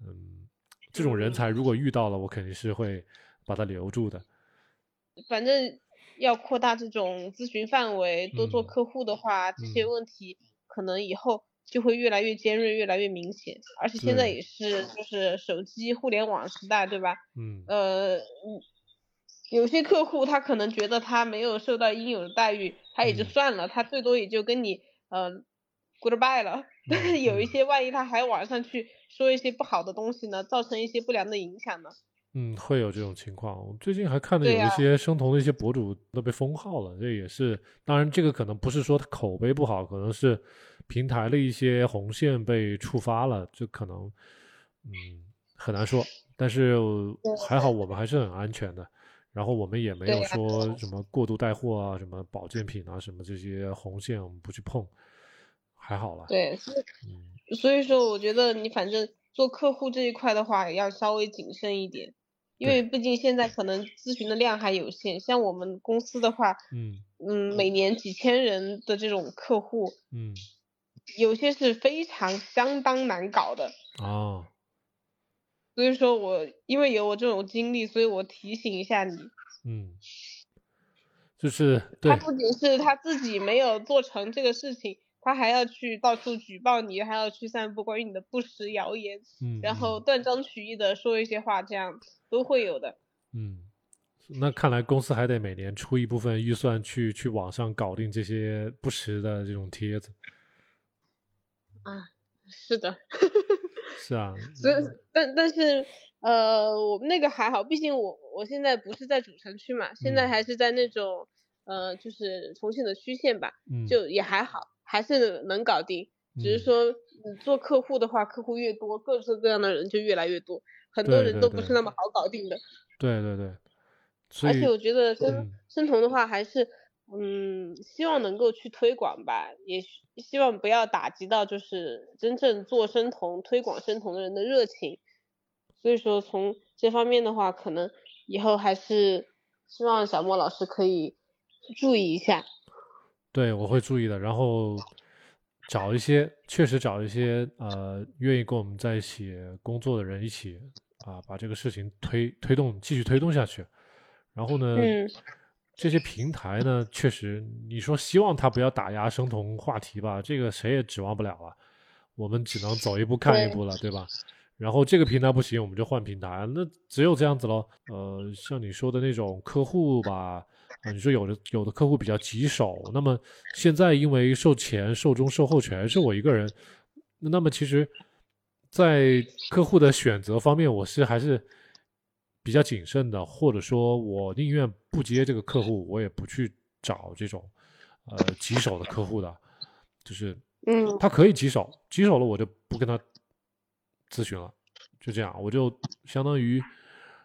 嗯。这种人才如果遇到了，我肯定是会把他留住的。反正要扩大这种咨询范围，多做客户的话，这些问题可能以后就会越来越尖锐，越来越明显。而且现在也是就是手机互联网时代，对吧？嗯。呃，有些客户他可能觉得他没有受到应有的待遇，他也就算了，他最多也就跟你呃。Goodbye 了，但是有一些万一他还网上去说一些不好的东西呢，造成一些不良的影响呢？嗯，会有这种情况。我最近还看到有一些生酮的一些博主都被封号了，这也是。当然，这个可能不是说他口碑不好，可能是平台的一些红线被触发了，就可能嗯很难说。但是还好，我们还是很安全的。然后我们也没有说什么过度带货啊，什么保健品啊，什么这些红线我们不去碰。还好了。对，嗯，所以说我觉得你反正做客户这一块的话，要稍微谨慎一点，因为毕竟现在可能咨询的量还有限。像我们公司的话，嗯嗯，每年几千人的这种客户，嗯，有些是非常相当难搞的。哦。所以说我因为有我这种经历，所以我提醒一下你。嗯。就是他不仅是他自己没有做成这个事情，他还要去到处举报你，还要去散布关于你的不实谣言，嗯，然后断章取义的说一些话，这样都会有的。嗯，那看来公司还得每年出一部分预算去去网上搞定这些不实的这种帖子。啊，是的。是啊。所以，但但是。呃，我们那个还好，毕竟我我现在不是在主城区嘛，现在还是在那种呃，就是重庆的区县吧，就也还好，还是能搞定。只是说你做客户的话，客户越多，各式各样的人就越来越多，很多人都不是那么好搞定的。对对对。而且我觉得生生酮的话，还是嗯，希望能够去推广吧，也希望不要打击到就是真正做生酮、推广生酮的人的热情。所以说，从这方面的话，可能以后还是希望小莫老师可以注意一下。对，我会注意的。然后找一些，确实找一些呃，愿意跟我们在一起工作的人一起啊，把这个事情推推动，继续推动下去。然后呢，这些平台呢，确实你说希望他不要打压生酮话题吧，这个谁也指望不了啊。我们只能走一步看一步了，对吧？然后这个平台不行，我们就换平台，那只有这样子喽。呃，像你说的那种客户吧，啊，你说有的有的客户比较棘手，那么现在因为售前、售中、售后全是我一个人，那么其实，在客户的选择方面，我是还是比较谨慎的，或者说我宁愿不接这个客户，我也不去找这种呃棘手的客户的，就是嗯，他可以棘手，棘手了我就不跟他。咨询了，就这样，我就相当于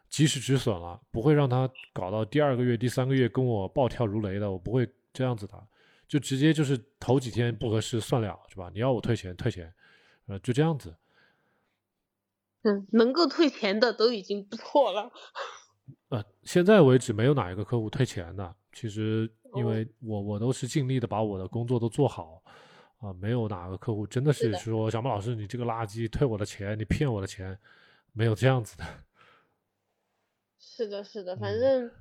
及时止损了，不会让他搞到第二个月、第三个月跟我暴跳如雷的，我不会这样子的，就直接就是头几天不合适算了，是吧？你要我退钱退钱，呃，就这样子。嗯，能够退钱的都已经不错了。*laughs* 呃，现在为止没有哪一个客户退钱的，其实因为我我都是尽力的把我的工作都做好。啊，没有哪个客户真的是说小莫老师，你这个垃圾退我的钱，你骗我的钱，没有这样子的。是的，是的，反正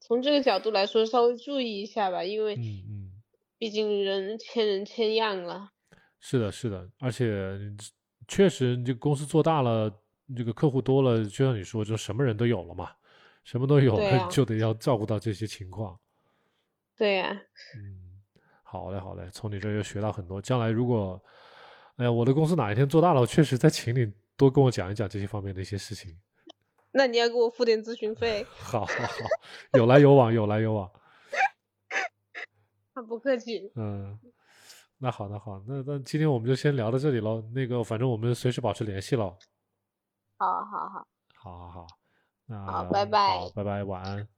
从这个角度来说，稍微注意一下吧，因为嗯嗯，毕竟人千人千样了。是的，是的，而且确实，你这个公司做大了，这个客户多了，就像你说，就什么人都有了嘛，什么都有了，*laughs* 就得要照顾到这些情况。对呀。嗯。好嘞，好嘞，从你这又学到很多。将来如果，哎呀，我的公司哪一天做大了，我确实在请你多跟我讲一讲这些方面的一些事情。那你要给我付点咨询费。*laughs* 好，好，好，有来有往，有来有往。*laughs* 不客气。嗯，那好，那好，那那今天我们就先聊到这里喽。那个，反正我们随时保持联系喽。好好好。好好好。那好，拜拜。好，拜拜，晚安。